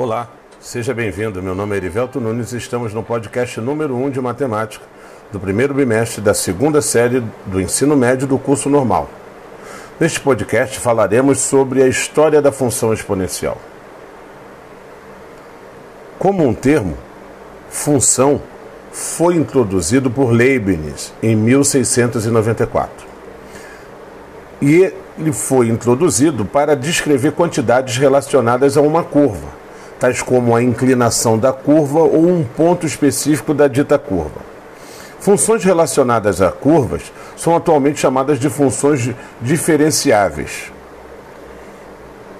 Olá, seja bem-vindo. Meu nome é Erivelto Nunes e estamos no podcast número 1 de matemática do primeiro bimestre da segunda série do ensino médio do curso normal. Neste podcast falaremos sobre a história da função exponencial. Como um termo, função foi introduzido por Leibniz em 1694. E ele foi introduzido para descrever quantidades relacionadas a uma curva, tais como a inclinação da curva ou um ponto específico da dita curva. Funções relacionadas a curvas são atualmente chamadas de funções diferenciáveis.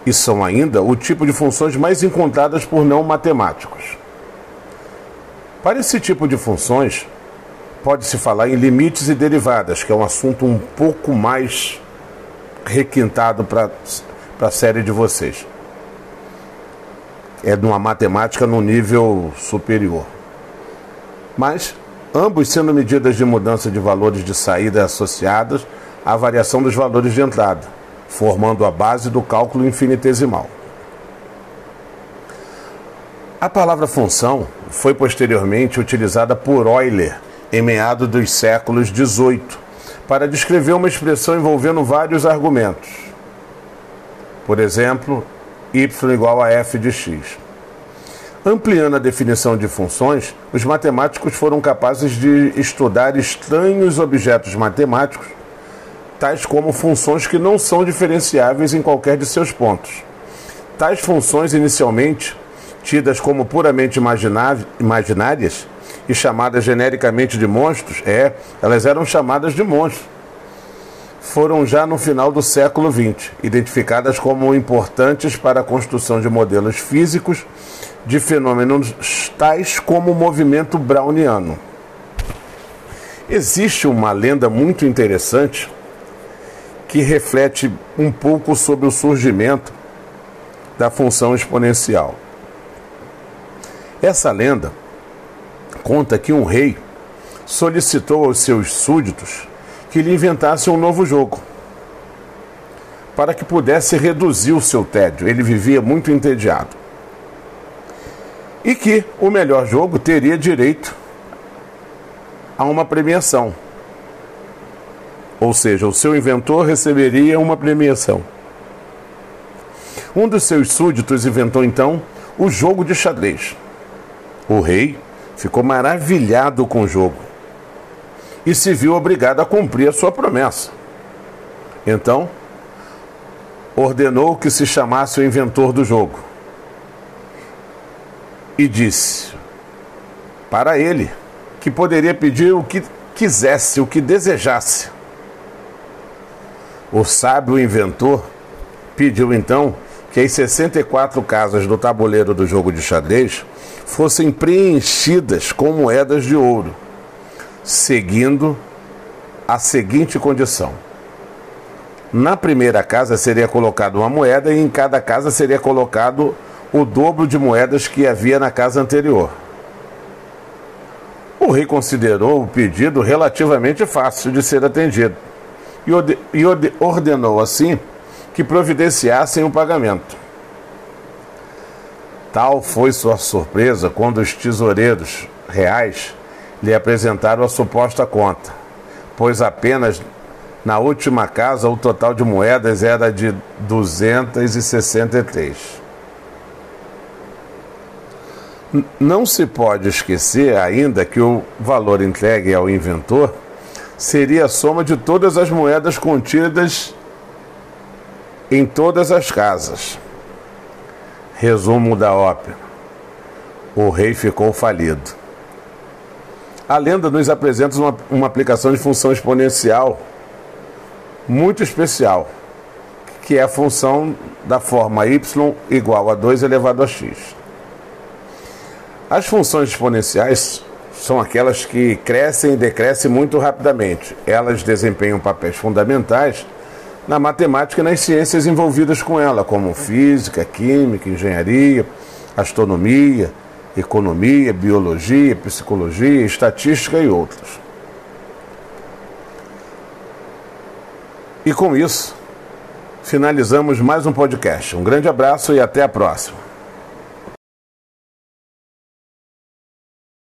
E são ainda o tipo de funções mais encontradas por não matemáticos. Para esse tipo de funções, pode-se falar em limites e derivadas, que é um assunto um pouco mais requintado para a série de vocês. É de uma matemática no nível superior. Mas, ambos sendo medidas de mudança de valores de saída associadas à variação dos valores de entrada, formando a base do cálculo infinitesimal. A palavra função foi posteriormente utilizada por Euler em meados dos séculos XVIII para descrever uma expressão envolvendo vários argumentos. Por exemplo, y igual a f de x. Ampliando a definição de funções, os matemáticos foram capazes de estudar estranhos objetos matemáticos, tais como funções que não são diferenciáveis em qualquer de seus pontos. Tais funções, inicialmente tidas como puramente imaginárias, e chamadas genericamente de monstros, é, elas eram chamadas de monstros. Foram já no final do século XX, identificadas como importantes para a construção de modelos físicos de fenômenos tais como o movimento browniano. Existe uma lenda muito interessante que reflete um pouco sobre o surgimento da função exponencial. Essa lenda conta que um rei solicitou aos seus súditos que lhe inventassem um novo jogo para que pudesse reduzir o seu tédio. Ele vivia muito entediado. E que o melhor jogo teria direito a uma premiação. Ou seja, o seu inventor receberia uma premiação. Um dos seus súditos inventou então o jogo de xadrez. O rei ficou maravilhado com o jogo e se viu obrigado a cumprir a sua promessa. Então, ordenou que se chamasse o inventor do jogo e disse para ele que poderia pedir o que quisesse, o que desejasse. O sábio inventor pediu então que as 64 casas do tabuleiro do jogo de xadrez fossem preenchidas com moedas de ouro, seguindo a seguinte condição: na primeira casa seria colocada uma moeda e em cada casa seria colocado o dobro de moedas que havia na casa anterior. O rei considerou o pedido relativamente fácil de ser atendido e ordenou assim que providenciassem o pagamento. Tal foi sua surpresa quando os tesoureiros reais lhe apresentaram a suposta conta, pois apenas na última casa o total de moedas era de 263. Não se pode esquecer ainda que o valor entregue ao inventor seria a soma de todas as moedas contidas em todas as casas. Resumo da ópera: O rei ficou falido. A lenda nos apresenta uma, uma aplicação de função exponencial muito especial, que é a função da forma y igual a 2 elevado a x. As funções exponenciais são aquelas que crescem e decrescem muito rapidamente. Elas desempenham papéis fundamentais na matemática e nas ciências envolvidas com ela, como física, química, engenharia, astronomia, economia, biologia, psicologia, estatística e outros. E com isso, finalizamos mais um podcast. Um grande abraço e até a próxima.